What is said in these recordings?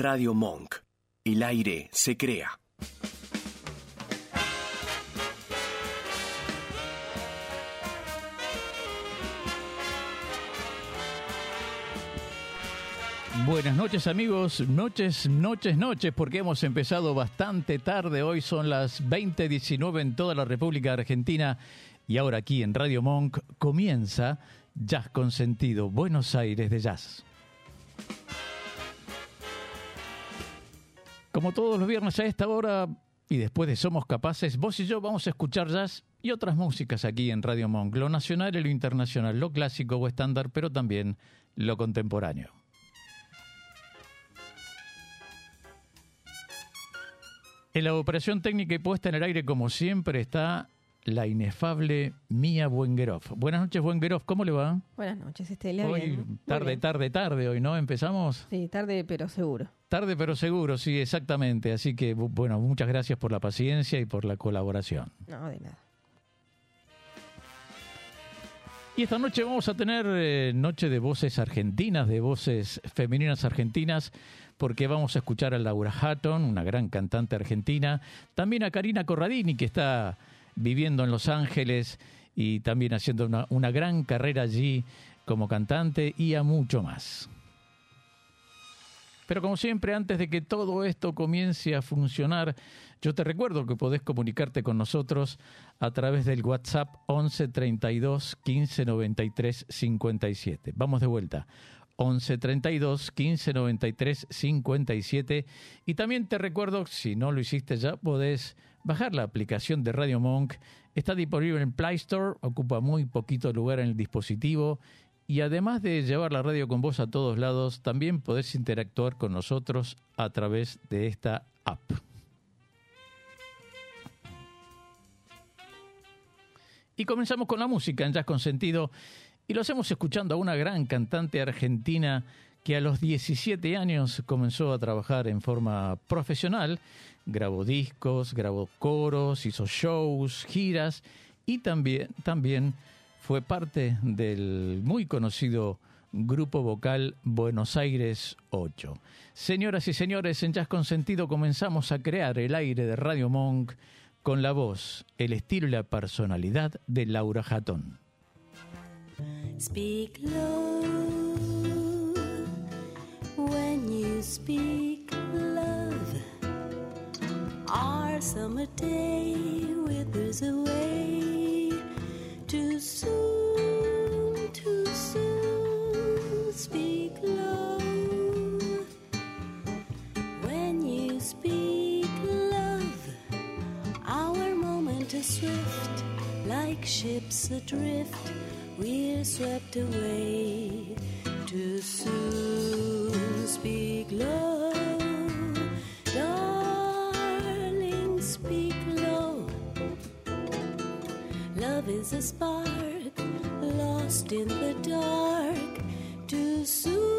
Radio Monk. El aire se crea. Buenas noches amigos, noches, noches, noches, porque hemos empezado bastante tarde. Hoy son las 20.19 en toda la República Argentina y ahora aquí en Radio Monk comienza Jazz con Sentido, Buenos Aires de Jazz. Como todos los viernes a esta hora y después de Somos Capaces, vos y yo vamos a escuchar jazz y otras músicas aquí en Radio Monk, lo nacional y lo internacional, lo clásico o estándar, pero también lo contemporáneo. En la operación técnica y puesta en el aire, como siempre, está la inefable Mía Buengeroff. Buenas noches, Buengeroff, ¿cómo le va? Buenas noches, Estelia. Hoy, bien. tarde, bien. tarde, tarde, hoy, ¿no? ¿Empezamos? Sí, tarde, pero seguro. Tarde, pero seguro, sí, exactamente. Así que, bu- bueno, muchas gracias por la paciencia y por la colaboración. No, de nada. Y esta noche vamos a tener eh, noche de voces argentinas, de voces femeninas argentinas, porque vamos a escuchar a Laura Hatton, una gran cantante argentina, también a Karina Corradini, que está viviendo en Los Ángeles y también haciendo una, gran carrera allí como cantante y a mucho más. Pero como siempre, antes de que todo esto comience a funcionar, yo te recuerdo que podés comunicarte con nosotros a través del WhatsApp 11 32 15 93 57. Vamos de vuelta. 11 32 15 93 57. Y también te recuerdo, si no lo hiciste ya, podés bajar la aplicación de Radio Monk. Está disponible en Play Store, ocupa muy poquito lugar en el dispositivo. Y además de llevar la radio con vos a todos lados, también podés interactuar con nosotros a través de esta app. Y comenzamos con la música en Jazz con Sentido y lo hacemos escuchando a una gran cantante argentina que a los 17 años comenzó a trabajar en forma profesional, grabó discos, grabó coros, hizo shows, giras y también, también fue parte del muy conocido grupo vocal Buenos Aires 8. Señoras y señores, en Jazz con Sentido comenzamos a crear el aire de Radio Monk con la voz, el estilo y la personalidad de Laura Hatton. Speak low when you speak love. Our summer day withers away too soon, too soon. Speak low when you speak love. Our moment is swift, like ships adrift. We're swept away too soon. Speak low, is a spark lost in the dark. Too soon,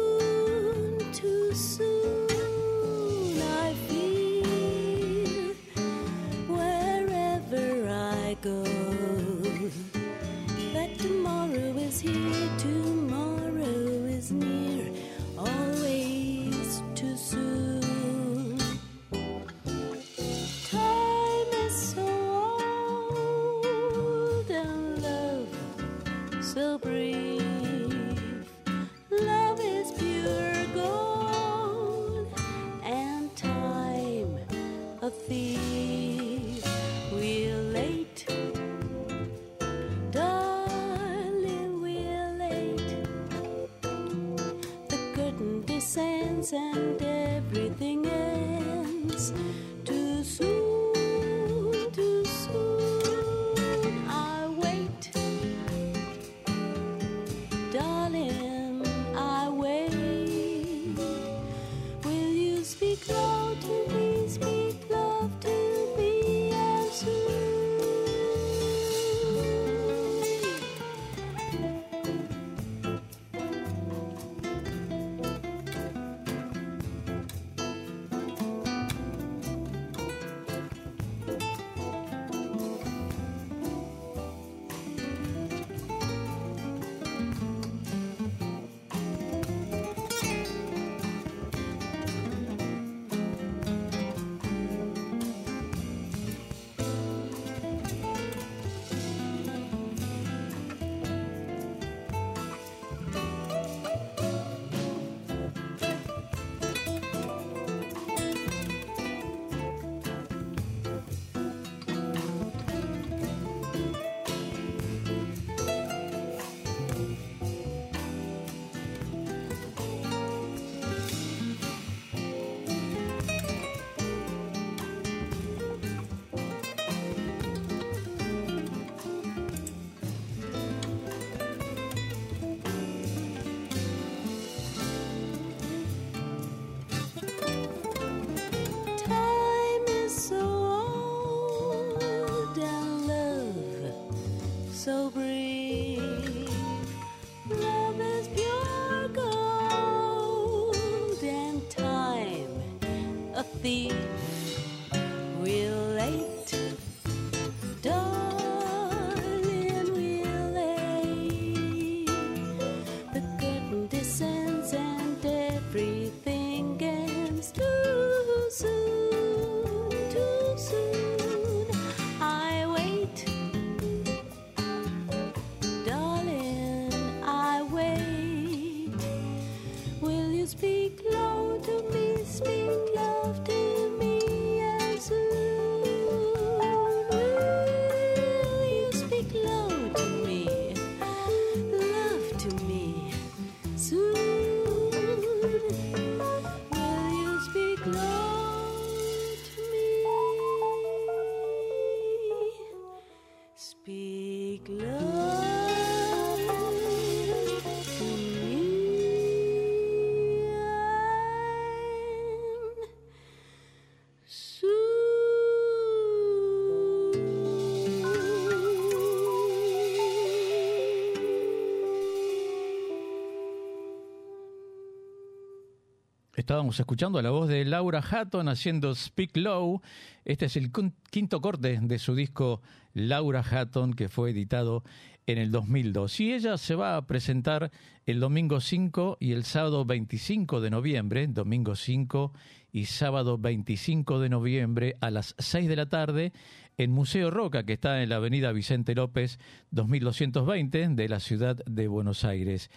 Estábamos escuchando la voz de Laura Hatton haciendo Speak Low. Este es el quinto corte de su disco Laura Hatton que fue editado en el 2002. Y ella se va a presentar el domingo 5 y el sábado 25 de noviembre, domingo 5 y sábado 25 de noviembre a las 6 de la tarde en Museo Roca, que está en la avenida Vicente López 2220 de la ciudad de Buenos Aires.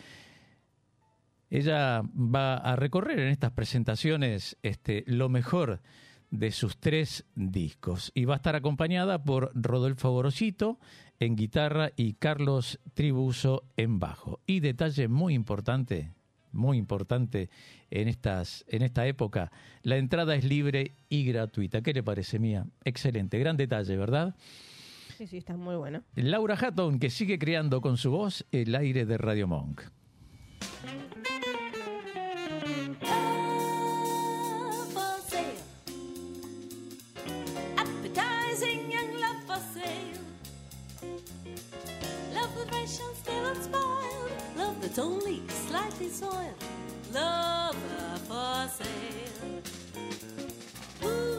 Ella va a recorrer en estas presentaciones este, lo mejor de sus tres discos y va a estar acompañada por Rodolfo Gorosito en guitarra y Carlos Tribuso en bajo. Y detalle muy importante, muy importante en, estas, en esta época, la entrada es libre y gratuita. ¿Qué le parece, Mía? Excelente, gran detalle, ¿verdad? Sí, sí, está muy bueno. Laura Hatton, que sigue creando con su voz el aire de Radio Monk. Love for sale. Appetizing young love for sale. Love the fresh and still unspoiled. Love that's only slightly soiled. Love for sale. Ooh,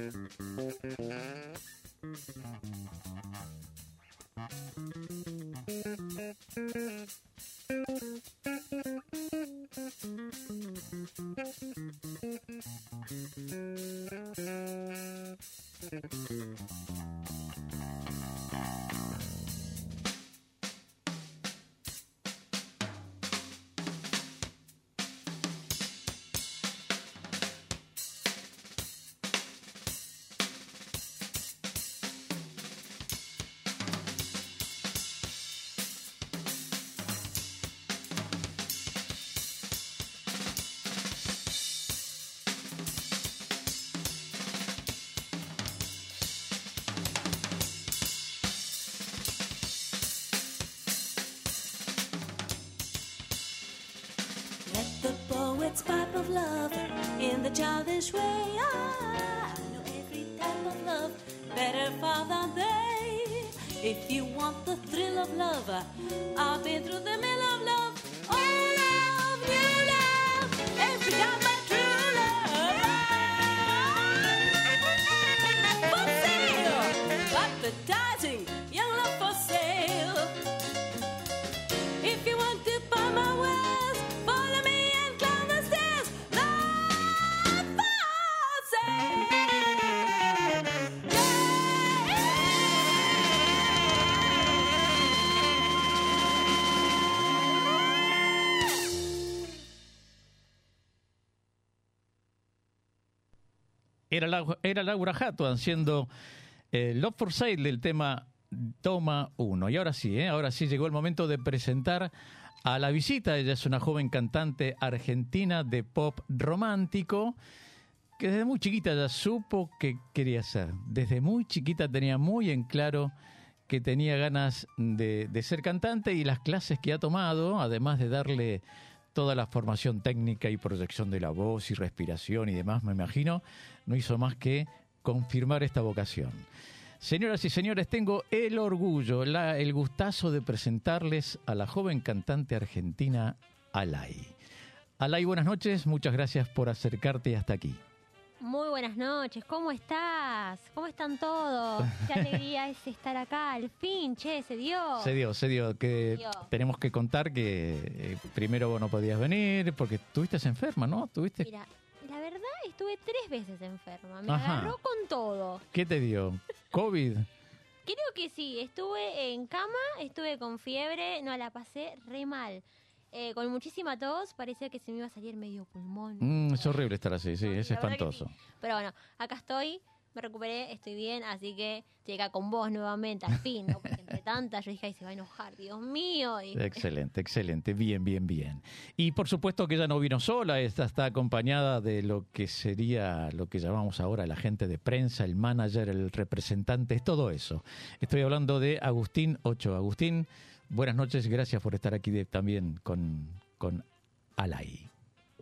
Mm-hmm. Of love in the childish way. I know every type of love better far than they. If you want the thrill of love, I've been through the mill Era, la- era Laura Hatton haciendo eh, Love for Sale del tema Toma 1. Y ahora sí, ¿eh? ahora sí llegó el momento de presentar a la visita. Ella es una joven cantante argentina de pop romántico que desde muy chiquita ya supo que quería ser. Desde muy chiquita tenía muy en claro que tenía ganas de ser cantante y las clases que ha tomado, además de darle toda la formación técnica y proyección de la voz y respiración y demás, me imagino, no hizo más que confirmar esta vocación. Señoras y señores, tengo el orgullo, el gustazo de presentarles a la joven cantante argentina Alay. Alay, buenas noches, muchas gracias por acercarte hasta aquí. Muy buenas noches, ¿cómo estás? ¿Cómo están todos? Qué alegría es estar acá, al fin, che, se dio. Se dio, se dio, que Se dio. tenemos que contar que eh, primero vos no podías venir porque estuviste enferma, ¿no? ¿Tuviste? Mira, la verdad estuve tres veces enferma, me Ajá. agarró con todo. ¿Qué te dio? ¿COVID? Creo que sí, estuve en cama, estuve con fiebre, no, la pasé re mal. Eh, con muchísima tos, parecía que se me iba a salir medio pulmón. Mm, es horrible estar así, sí, No, es espantoso. sí. Pero bueno, acá estoy, me recuperé, estoy bien, así que llega con vos nuevamente, al fin, ¿no? Porque entre tantas yo dije, ay, se va a enojar, Dios mío. Y- Excelente, excelente, bien, bien, bien. Y por supuesto que ella no vino sola, esta está acompañada de lo que sería lo que llamamos ahora la gente de prensa, el manager, el representante, es todo eso. Estoy hablando de Agustín Ocho. Agustín, buenas noches, gracias por estar aquí de- también con, con Alay.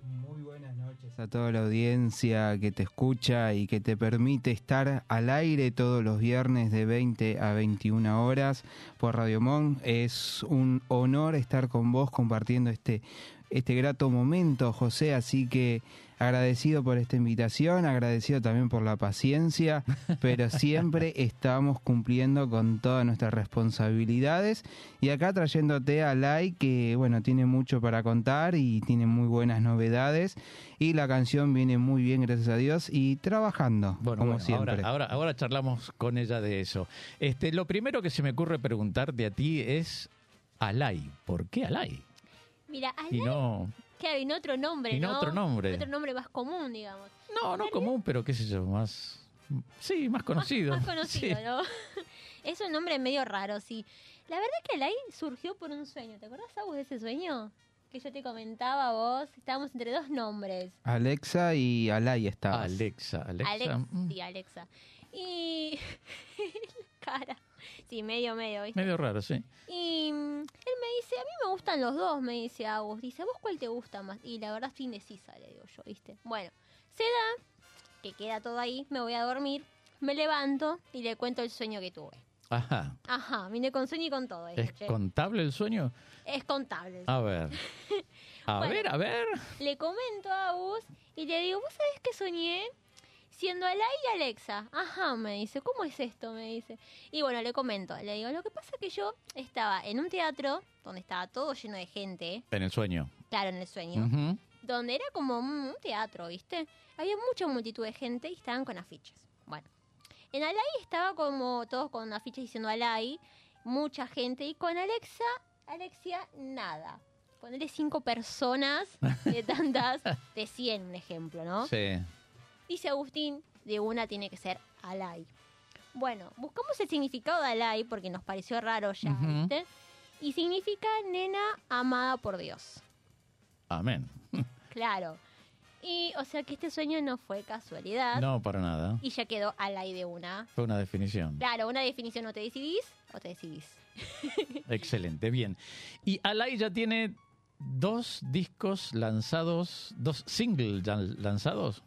Muy buenas noches a toda la audiencia que te escucha y que te permite estar al aire todos los viernes de 20 a 21 horas por Radio Mon. Es un honor estar con vos compartiendo este, este grato momento, José, así que agradecido por esta invitación, agradecido también por la paciencia, pero siempre estamos cumpliendo con todas nuestras responsabilidades y acá trayéndote a Lai que bueno, tiene mucho para contar y tiene muy buenas novedades y la canción viene muy bien, gracias a Dios y trabajando Bueno, como bueno, siempre. Ahora, ahora, ahora charlamos con ella de eso. Este, lo primero que se me ocurre preguntarte a ti es Alay. ¿Por qué Alay? Mira, Y Alay, no, claro, y no otro nombre, y no otro nombre. Otro nombre más común, digamos. no, no común, pero qué sé yo, más, sí, más conocido. Más conocido, Sí. ¿no? es un nombre medio raro, sí. La verdad que Alay surgió por un sueño. ¿Te acordás, Agus, de ese sueño? Que yo te comentaba a vos. Estábamos entre dos nombres. Alexa y Alay estabas. Alexa, Alexa. Alex, mm, sí, Alexa. Y... cara. Sí, medio, medio, ¿viste? Medio raro, sí. Y mm, él me dice, a mí me gustan los dos, me dice Agus. Dice, ¿a vos cuál te gusta más? Y la verdad estoy indecisa, le digo yo, ¿viste? Bueno, se da, que queda todo ahí, me voy a dormir, me levanto y le cuento el sueño que tuve. Ajá. Ajá, vine con sueño y con todo. ¿Es che. contable el sueño? Es contable. A ver. A Bueno. ver, a ver. Le comento a Agus y le digo, ¿vos sabés que soñé? Siendo Alay y Alexa. Ajá, me dice, ¿cómo es esto? Me dice. Y bueno, le comento, le digo, lo que pasa es que yo estaba en un teatro donde estaba todo lleno de gente, En el sueño. claro, en el sueño, donde era como un un teatro, ¿viste? Había mucha multitud de gente y estaban con afiches. Bueno, en Alay estaba como todos con afiches diciendo Alay, mucha gente, y con Alexa, Alexia, nada. Ponerle cinco personas de tantas, de 100, un ejemplo, ¿no? Sí. Dice Agustín, de una tiene que ser Alay. Bueno, buscamos el significado de Alay porque nos pareció raro ya. ¿viste? Y significa nena amada por Dios. Amén. Claro. Y, o sea que este sueño no fue casualidad. No, para nada. Y ya quedó Alay de una. Fue una definición. Claro, una definición, o te decidís o te decidís. Excelente, bien. Y Alay ya tiene dos discos lanzados, dos singles lanzados.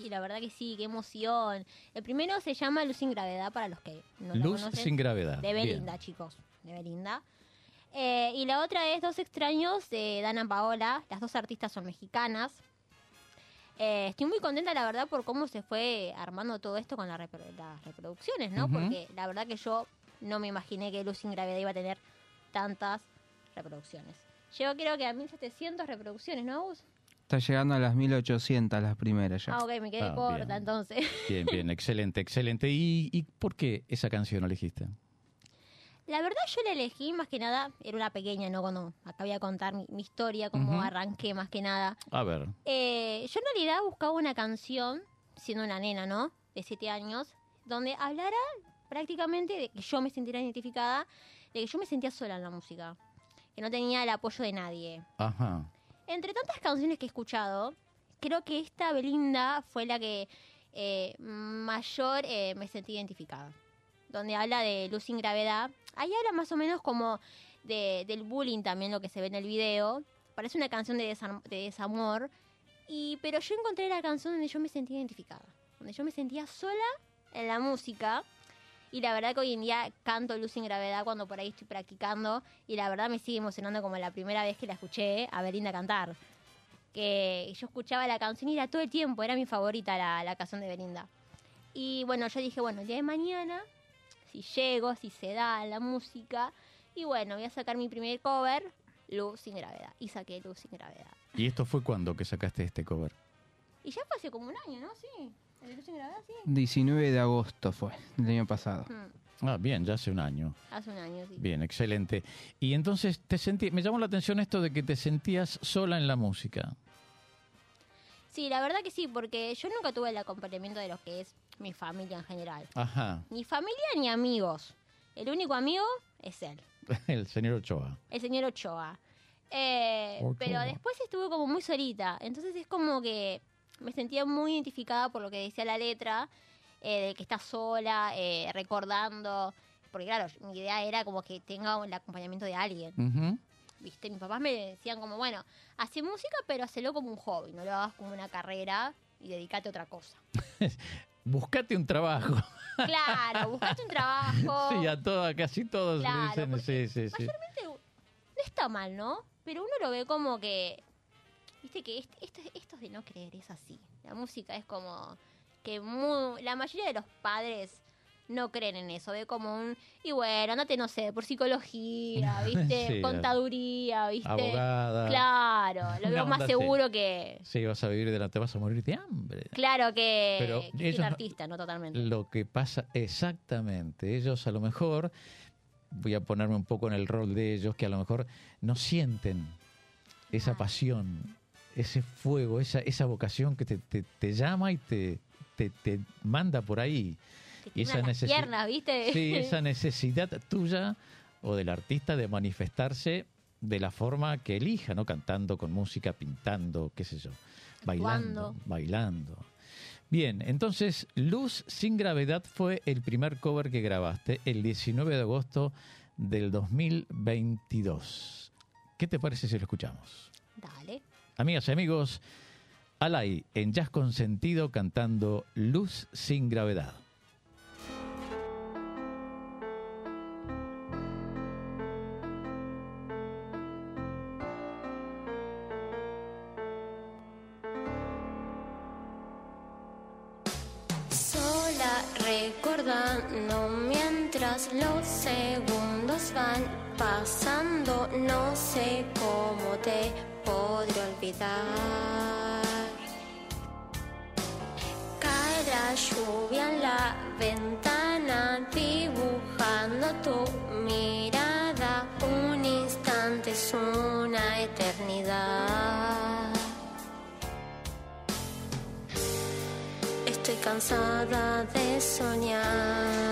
Sí, la verdad que sí, qué emoción. El primero se llama Luz sin Gravedad, para los que no lo Luz conocen. sin gravedad. De Bien. Belinda, chicos, de Belinda. Eh, y la otra es Dos extraños de Dana Paola. Las dos artistas son mexicanas. Eh, estoy muy contenta, la verdad, por cómo se fue armando todo esto con la repro- las reproducciones, ¿no? Porque la verdad que yo no me imaginé que Luz sin Gravedad iba a tener tantas reproducciones. Llegó creo que a 1700 reproducciones, ¿no, Gus? Está llegando a las 1800 las primeras ya. Ah, ok, me quedé Ah, corta bien. entonces. Bien, bien, excelente, excelente. ¿Y, y por qué esa canción elegiste? La verdad yo la elegí más que nada, era una pequeña, ¿no? Cuando acá voy a contar mi, mi historia, cómo arranqué más que nada. A ver, Eh, yo en realidad buscaba una canción, siendo una nena, ¿no? De siete años, donde hablara prácticamente de que yo me sintiera identificada, de que yo me sentía sola en la música, que no tenía el apoyo de nadie. ajá. Entre tantas canciones que he escuchado, creo que esta Belinda fue la que eh, mayor eh, me sentí identificada. Donde habla de luz sin gravedad. Ahí habla más o menos como de- del bullying también, lo que se ve en el video. Parece una canción de, desam- de desamor. Y, pero yo encontré la canción donde yo me sentí identificada. Donde yo me sentía sola en la música. Y la verdad que hoy en día canto Luz sin Gravedad cuando por ahí estoy practicando. Y la verdad me sigue emocionando como la primera vez que la escuché a Belinda cantar. Que yo escuchaba la canción y era todo el tiempo, era mi favorita la, la canción de Belinda. Y bueno, yo dije, bueno, el día de mañana, si llego, si se da la música. Y bueno, voy a sacar mi primer cover, Luz sin Gravedad. Y saqué Luz sin Gravedad. ¿Y esto fue cuando que sacaste este cover? Y ya fue hace como un año, ¿no? Sí. ¿El de Luz sin Gravedad? Sí. 19 de agosto fue, el año pasado. Ah, bien, ya hace un año. hace un año, sí. Bien, excelente. Y entonces te sentí, me llamó la atención esto de que te sentías sola en la música. Sí, la verdad que sí, porque yo nunca tuve el acompañamiento de lo que es mi familia en general. Ajá, Ni familia ni amigos. El único amigo es él, el señor Ochoa. el señor Ochoa. Eh, Ochoa. Pero después estuve como muy solita. Entonces es como que me sentía muy identificada por lo que decía la letra, eh, de que está sola, eh, recordando. Porque claro, mi idea era como que tenga el acompañamiento de alguien. ¿Viste? Mis papás me decían como, bueno, hace música, pero hacelo como un hobby, no lo hagas como una carrera y dedícate a otra cosa. Buscate un trabajo. Claro, buscate un trabajo. Sí, a todas, casi todos Claro, dicen, sí, sí, sí. Mayormente no está mal, ¿no? Pero uno lo ve como que, viste que est- esto, esto es de no creer, es así. La música es como que mu- la mayoría de los padres no creen en eso, ve como un, y bueno, andate, no sé, por psicología, viste, Sí, contaduría, viste. Abogada. Claro, lo veo más seguro que, Sí, vas a vivir de la, te vas a morir de hambre. claro que, Pero que ellos un artista, no totalmente. Lo que pasa exactamente, ellos a lo mejor, voy a ponerme un poco en el rol de ellos, que a lo mejor no sienten esa Ah. pasión, ese fuego, esa, esa vocación que te, te- te llama y te, te, te manda por ahí. Y esa las necesi- piernas, viste. Sí, esa necesidad tuya o del artista de manifestarse de la forma que elija, ¿no? Cantando, con música, pintando, qué sé yo, bailando, bailando. Bien, entonces Luz sin gravedad fue el primer cover que grabaste el 19 de agosto del 2022. ¿Qué te parece si lo escuchamos? Dale. Amigas y amigos, Alay en Jazz con Sentido cantando Luz sin gravedad. Sola recordando mientras los segundos van pasando, no sé cómo te olvidar. La lluvia en la ventana, dibujando tu mirada. Un instante es una eternidad. Estoy cansada de soñar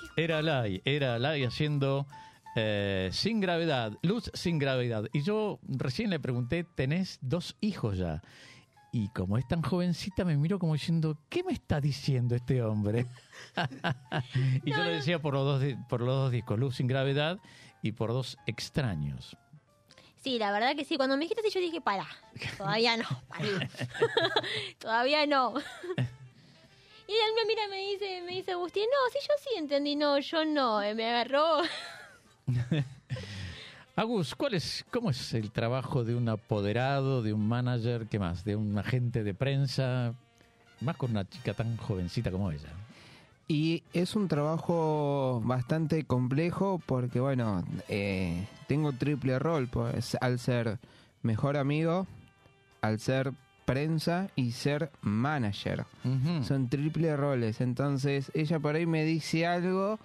dije, Era Lai, era Lai haciendo eh, Sin Gravedad, Luz Sin Gravedad. Y yo recién le pregunté, tenés dos hijos ya. Y como es tan jovencita, me miró como diciendo, ¿qué me está diciendo este hombre? y yo le decía por los, dos, por los dos discos, Luz Sin Gravedad y por dos extraños. Sí, la verdad que sí. Cuando me dijiste así, yo dije, para. Todavía no. todavía no. Y él me mira y me dice, me dice Agustín, no, sí, yo sí entendí. No, yo no. eh, Me agarró. Agus, ¿cuál es, ¿cómo es el trabajo de un apoderado, de un manager, qué más, de un agente de prensa? Más con una chica tan jovencita como ella. Y es un trabajo bastante complejo porque, bueno, eh, tengo triple rol, pues al ser mejor amigo, al ser prensa y ser manager. Son triple roles. Entonces ella por ahí me dice algo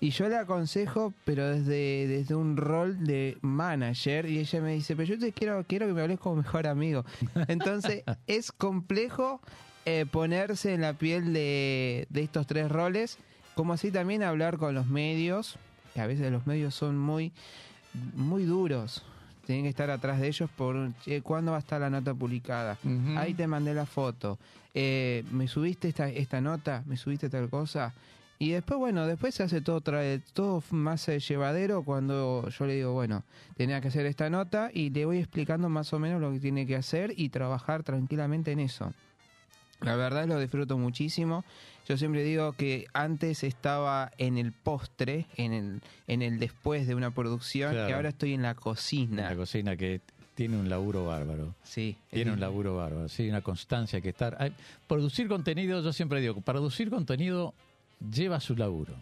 y yo le aconsejo, pero desde, desde un rol de manager. Y ella me dice, pero yo te quiero, quiero que me hables como mejor amigo. Entonces es complejo eh, ponerse en la piel de, de estos tres roles, como así también hablar con los medios, que a veces los medios son muy, muy duros. Tienen que estar atrás de ellos por cuándo va a estar la nota publicada. Ujú. Ahí te mandé la foto. Eh, me subiste esta, esta nota, me subiste tal cosa. Y después, bueno, después se hace todo, trae, todo más eh, llevadero cuando yo le digo, bueno, tenía que hacer esta nota y le voy explicando más o menos lo que tiene que hacer y trabajar tranquilamente en eso. La verdad lo disfruto muchísimo. Yo siempre digo que antes estaba en el postre, en el, en el después de una producción, Claro. y ahora estoy en la cocina. La cocina que tiene un laburo bárbaro. Sí, Tiene un laburo bárbaro, sí, una constancia que estar. Hay- producir contenido, yo siempre digo, producir contenido lleva su laburo,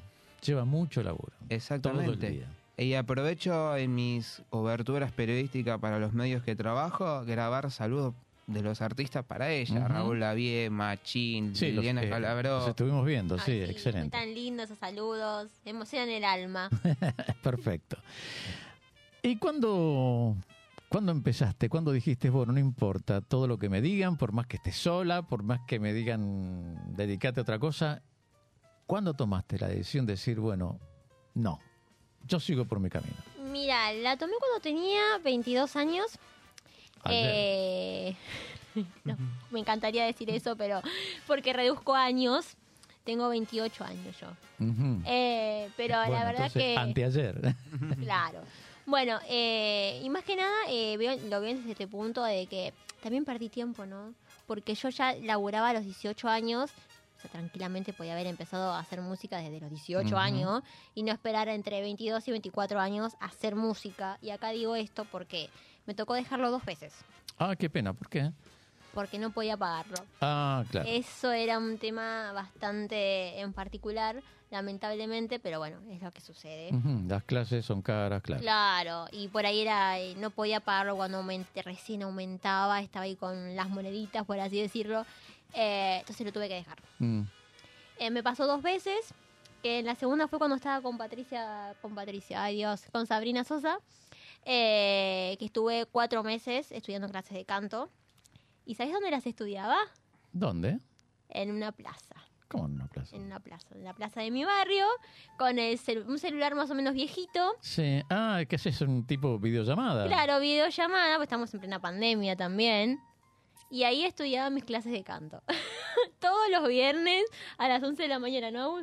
lleva mucho laburo. Todo el Exactamente. día. Y aprovecho en mis coberturas periodísticas para los medios que trabajo, grabar saludos de los artistas para ella. Raúl Lavie, Machín, Sí, los, Liliana Calabró. los estuvimos viendo, Ay, sí, excelente. Tan lindos esos saludos. Emocionan el alma. Perfecto. ¿Y cuándo, cuándo empezaste? ¿Cuándo dijiste, bueno, no importa todo lo que me digan, por más que estés sola, por más que me digan, dedicate a otra cosa? ¿Cuándo tomaste la decisión de decir, bueno, no, yo sigo por mi camino? Mira, la tomé cuando tenía 22 años. Eh, no, me encantaría decir eso, pero porque reduzco años. Tengo 28 años yo. Eh, pero Bueno, la verdad entonces, que... Anteayer. Claro. Bueno, eh, y más que nada veo, lo veo desde este punto de que también perdí tiempo, ¿no? Porque yo ya laburaba a los 18 años, o sea, tranquilamente podía haber empezado a hacer música desde los 18 Ujú. años y no esperar entre 22 y 24 años a hacer música. Y acá digo esto porque me tocó dejarlo dos veces, ah, qué pena, ¿por qué? porque no podía pagarlo. Ah, claro. Eso era un tema bastante en particular, lamentablemente, pero bueno, es lo que sucede. Las clases son caras, claro. Claro, y por ahí era, eh, no podía pagarlo cuando aumente- recién aumentaba, estaba ahí con las moneditas, por así decirlo, eh, entonces lo tuve que dejar. Mm, Eh, me pasó dos veces, que en la segunda fue cuando estaba con Patricia, con Patricia, ay Dios, con Sabrina Sosa, eh, que estuve cuatro meses estudiando clases de canto. ¿Y sabes dónde las estudiaba? ¿Dónde? En una plaza. ¿Cómo en una plaza? En una plaza, en la plaza de mi barrio, con el un celular más o menos viejito. Sí. Ah, ¿qué haces? ¿Un tipo videollamada? Claro, videollamada, pues estamos en plena pandemia también. Y ahí estudiaba mis clases de canto. Todos los viernes a las 11 de la mañana, ¿no?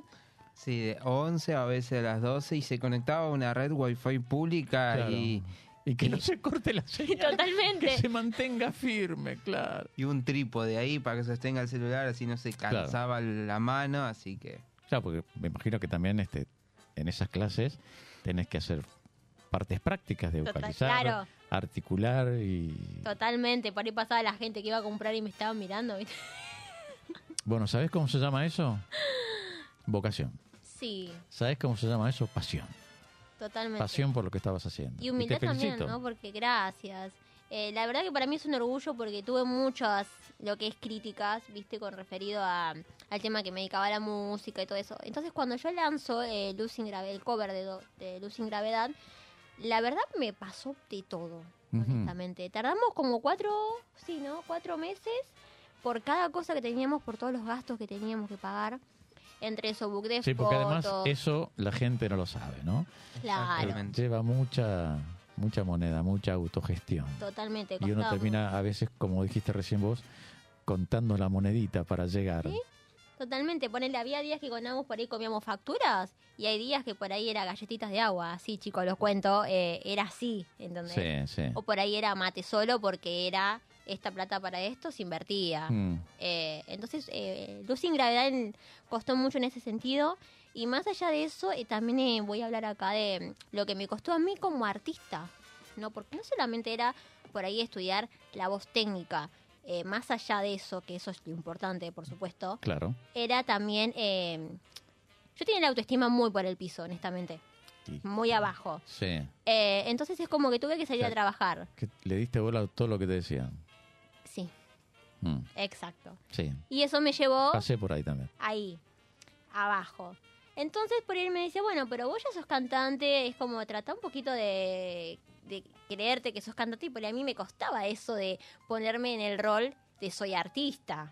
Sí, de 11 a veces a las 12 y se conectaba a una red wifi pública Claro. y, Y que no se corte la señal. Totalmente. Que se mantenga firme, claro. y un trípode ahí para que sostenga el celular, así no se Claro. cansaba la mano, así que... Claro, porque me imagino que también este, en esas clases tenés que hacer partes prácticas de Total- vocalizar, claro. articular y... Totalmente, por ahí pasaba la gente que iba a comprar y me estaban mirando, ¿viste? Bueno, ¿sabés cómo se llama eso? Vocación. Sí, ¿Sabés cómo se llama eso? Pasión. totalmente. Pasión por lo que estabas haciendo. Y humildad te también. ¿no? Porque gracias. Eh, la verdad que para mí es un orgullo porque tuve muchas, lo que es críticas, viste, con referido a, al tema que me dedicaba a la música y todo eso. Entonces cuando yo lanzo eh, Luz sin Grave- el cover de, Luz sin Gravedad, la verdad me pasó de todo, Ujú. honestamente. Tardamos como cuatro, sí, ¿no? Cuatro meses por cada cosa que teníamos, por todos los gastos que teníamos que pagar. Entre eso, book de Sí, porque además fotos, eso la gente no lo sabe, ¿no? claro. Lleva mucha mucha moneda, mucha autogestión. totalmente. Y uno costaba termina a veces, como dijiste recién vos, contando la monedita para llegar. Sí, Totalmente, ponele, había días que con Agus por ahí comíamos facturas y hay días que por ahí era galletitas de agua, así chicos, los cuento, eh, era así, ¿entendés? Sí, sí. O por ahí era mate solo porque era esta plata para esto se invertía. Mm, Eh, entonces, eh, Luz sin Gravedad en- costó mucho en ese sentido. Y más allá de eso, eh, también eh, voy a hablar acá de mm, lo que me costó a mí como artista. ¿no? Porque no solamente era por ahí estudiar la voz técnica, eh, más allá de eso, que eso es lo importante, por supuesto, claro. era también... eh, yo tenía la autoestima muy por el piso, honestamente. Muy abajo. Sí. Eh, entonces es como que tuve que salir O sea, a trabajar. Que le diste bola a todo lo que te decían. Sí, Mm, exacto. sí. Y eso me llevó... Pasé por ahí también. ahí, abajo. Entonces por él me decía, bueno, pero vos ya sos cantante, es como trata un poquito de, de creerte que sos cantante, y por ahí a mí me costaba eso de ponerme en el rol de soy artista,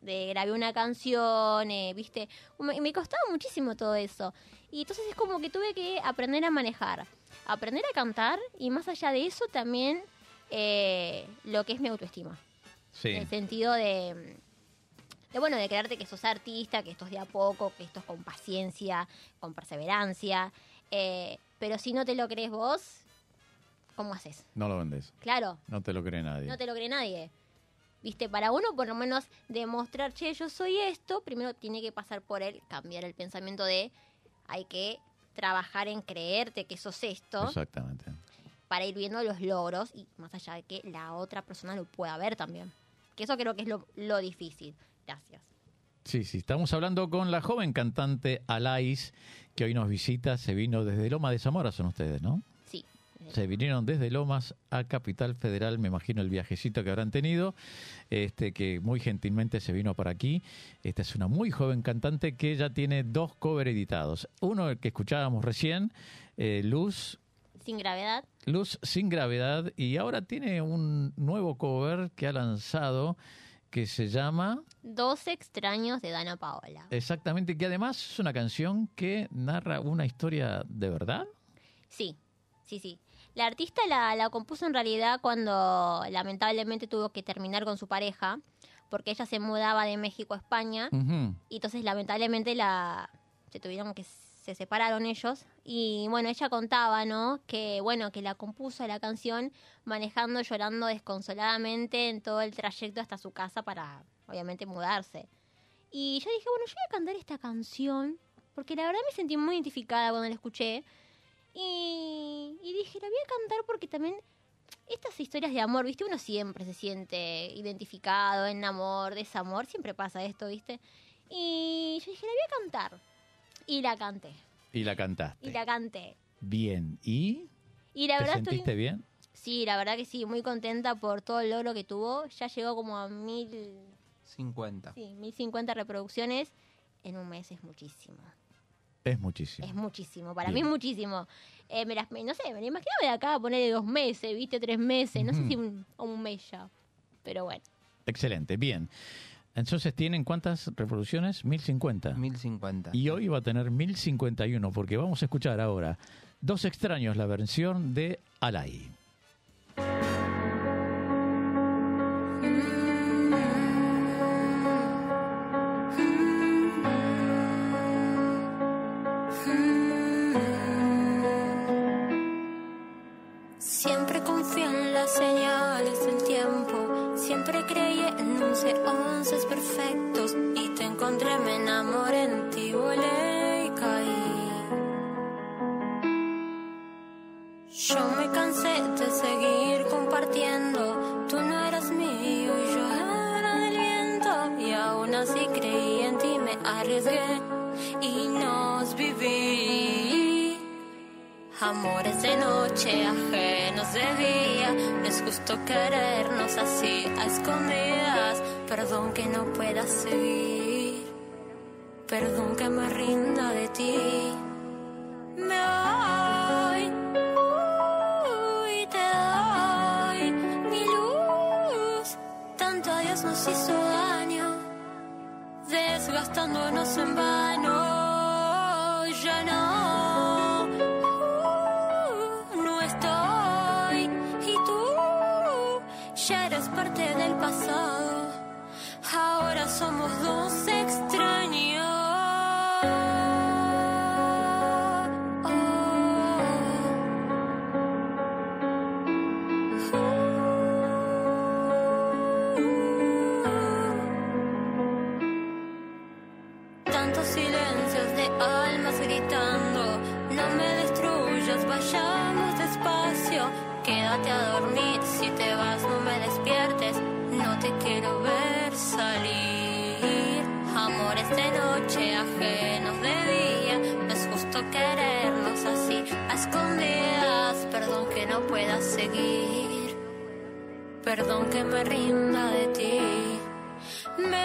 de grabé una canción, eh, viste, me, me costaba muchísimo todo eso. Y entonces es como que tuve que aprender a manejar, aprender a cantar y más allá de eso también eh, lo que es mi autoestima. Sí. En el sentido de, de, bueno, de creerte que sos artista, que esto es de a poco, que esto es con paciencia, con perseverancia. eh, pero si no te lo crees vos, ¿cómo haces? No lo vendes. Claro, No te lo cree nadie. no te lo cree nadie. Viste, para uno por lo menos demostrar, che, yo soy esto, primero tiene que pasar por él, cambiar el pensamiento de hay que trabajar en creerte que sos esto Exactamente. para ir viendo los logros y más allá de que la otra persona lo pueda ver también. Que eso creo que es lo, lo difícil. Gracias. Sí, sí, estamos hablando con la joven cantante Alais, que hoy nos visita, se vino desde Loma de Zamora, son ustedes, ¿no? Sí. Se vinieron desde Lomas a Capital Federal, me imagino el viajecito que habrán tenido, este que muy gentilmente se vino por aquí. Esta es una muy joven cantante que ya tiene dos cover editados. Uno el que escuchábamos recién, eh, Luz, Sin gravedad. Luz sin gravedad, y ahora tiene un nuevo cover que ha lanzado que se llama Dos extraños de Dana Paola. exactamente, que además es una canción que narra una historia de verdad. Sí, sí, sí. La artista la, la compuso en realidad cuando lamentablemente tuvo que terminar con su pareja, porque ella se mudaba de México a España y entonces lamentablemente la se tuvieron que se separaron ellos y bueno ella contaba no que bueno que la compuso la canción manejando llorando desconsoladamente en todo el trayecto hasta su casa para obviamente mudarse y yo dije bueno yo voy a cantar esta canción porque la verdad me sentí muy identificada cuando la escuché y, y dije la voy a cantar porque también estas historias de amor, ¿viste? Uno siempre se siente identificado en amor, desamor, siempre pasa esto, ¿viste? Y yo dije, la voy a cantar. Y la canté. Y la cantaste. Y la canté. Bien. ¿Y Y la te verdad sentiste estoy... bien? Sí, la verdad que sí, muy contenta por todo el logro que tuvo. Ya llegó como a mil... 50. Sí, mil cincuenta reproducciones. En un mes es muchísimo. Es muchísimo. Es muchísimo. Para Bien. mí es muchísimo. Eh, me las, me- no sé, me la imaginaba de acá a poner de dos meses, ¿viste? Tres meses. No sé si un, un mes ya. Pero bueno. Excelente, bien. Entonces, ¿tienen cuántas reproducciones? 1050. 1050. Y hoy va a tener 1051, porque vamos a escuchar ahora Dos extraños, la versión de Alay. Y nos viví. Amores de noche, ajenos de día. Es justo querernos así a escondidas. Perdón que no pueda seguir. Perdón que me rinda de ti. Me voy. uy, te doy mi luz. Tanto a Dios nos hizo. Desgastándonos en vano. Ya no. no estoy. Y tú ya eres parte del pasado. Ahora somos dos de noche, ajenos de día, no es justo querernos así, a escondidas, perdón que no pueda seguir, perdón que me rinda de ti. Me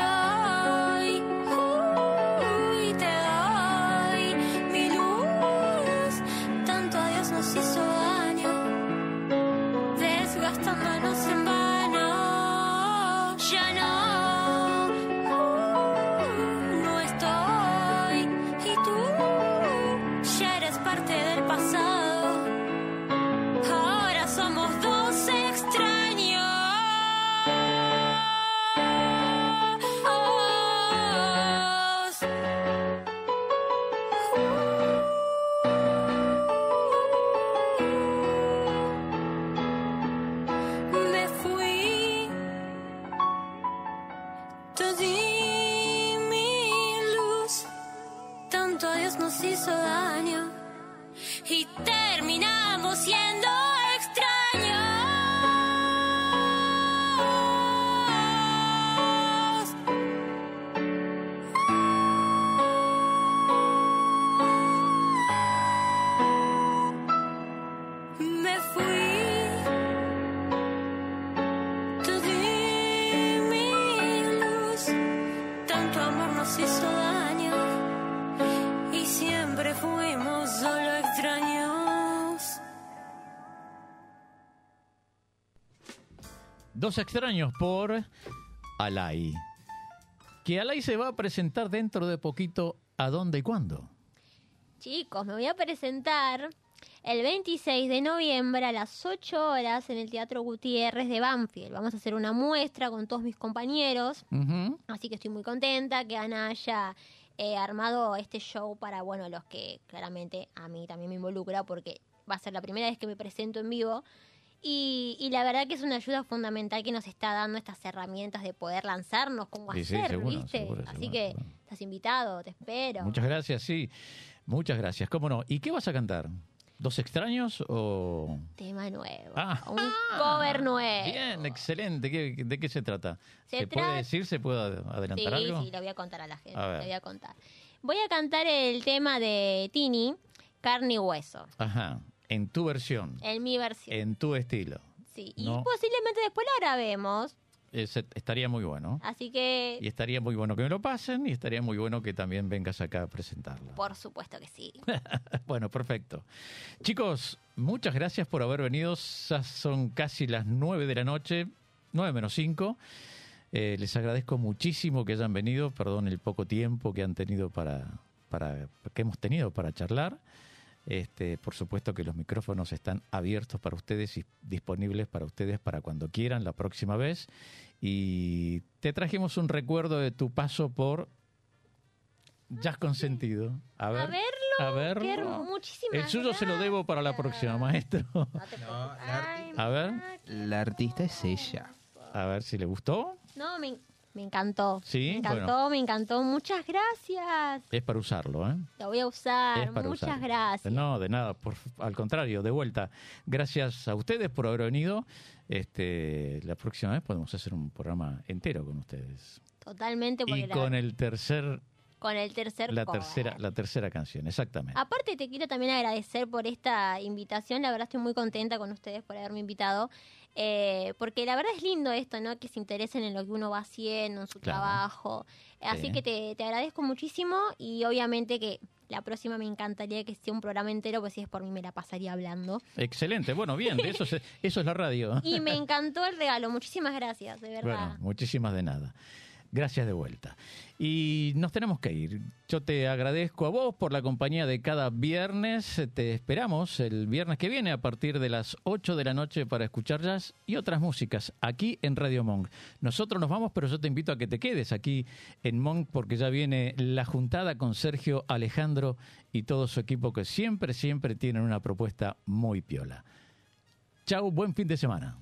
Dos extraños por Alay. Que Alay se va a presentar dentro de poquito a dónde y cuándo. Chicos, me voy a presentar el 26 de noviembre a las 8 horas en el Teatro Gutiérrez de Banfield. Vamos a hacer una muestra con todos mis compañeros, así que estoy muy contenta que Ana haya eh, armado este show para, bueno, los que claramente a mí también me involucra porque va a ser la primera vez que me presento en vivo. Y, y la verdad que es una ayuda fundamental que nos está dando estas herramientas de poder lanzarnos, cómo Sí, sí, hacer, seguro, ¿viste? seguro, Así seguro, que estás invitado, te espero. Muchas gracias, sí. Muchas gracias. ¿Cómo no? ¿Y qué vas a cantar? ¿Dos extraños o...? Tema nuevo. Ah. un cover nuevo. Bien, excelente. ¿Qué- ¿De qué se trata? Se ¿Se puede decir? ¿Se puede ad- Sí, adelantar algo? sí, lo voy a contar a la gente. A. Lo voy a contar. Voy a cantar el tema de Tini, Carne y Hueso, Ajá. En tu versión, en mi versión. en tu estilo. Sí, y no. posiblemente después la grabemos. Estaría muy bueno. Así que, Y estaría muy bueno que me lo pasen y estaría muy bueno que también vengas acá a presentarlo. por supuesto que sí. Bueno, perfecto. Chicos, muchas gracias por haber venido. Ya son casi las nueve de la noche, nueve menos cinco. Eh, les agradezco muchísimo que hayan venido. Perdón el poco tiempo que han tenido para, para que hemos tenido para charlar. Este, por supuesto que los micrófonos están abiertos para ustedes y disponibles para ustedes para cuando quieran la próxima vez. Y te trajimos un recuerdo de tu paso por Jazz Consentido. A ver, A verlo. a verlo. Qué hermo- muchísimas El suyo se lo debo para la próxima, maestro. No. Ay, A ver. La artista es ella. A ver si le gustó. No, me, me encantó. Sí, Me encantó, bueno. me encantó. Muchas gracias. Es para usarlo, ¿eh? Lo voy a usar. Es para Muchas usarlo. gracias. No, de nada, por, al contrario, de vuelta. Gracias a ustedes por haber venido. Este, la próxima vez podemos hacer un programa entero con ustedes. Totalmente Y la- con el tercer, con el tercer la cover. tercera, la tercera canción, exactamente. Aparte te quiero también agradecer por esta invitación, la verdad estoy muy contenta con ustedes por haberme invitado, eh, porque la verdad es lindo esto, ¿no? Que se interesen en lo que uno va haciendo, en su Claro. trabajo. Así Sí. que te, te agradezco muchísimo y obviamente que la próxima me encantaría que sea un programa entero, pues si es por mí me la pasaría hablando. Excelente, bueno, bien, de eso, se- eso es la radio. Y me encantó el regalo, muchísimas gracias, de verdad. Bueno, muchísimas de nada. Gracias de vuelta. Y nos tenemos que ir. Yo te agradezco a vos por la compañía de cada viernes. Te esperamos el viernes que viene a partir de las 8 de la noche para escuchar jazz y otras músicas aquí en Radio Monk. Nosotros nos vamos, pero yo te invito a que te quedes aquí en Monk porque ya viene la juntada con Sergio Alejandro y todo su equipo que siempre, siempre tienen una propuesta muy piola. Chau, buen fin de semana.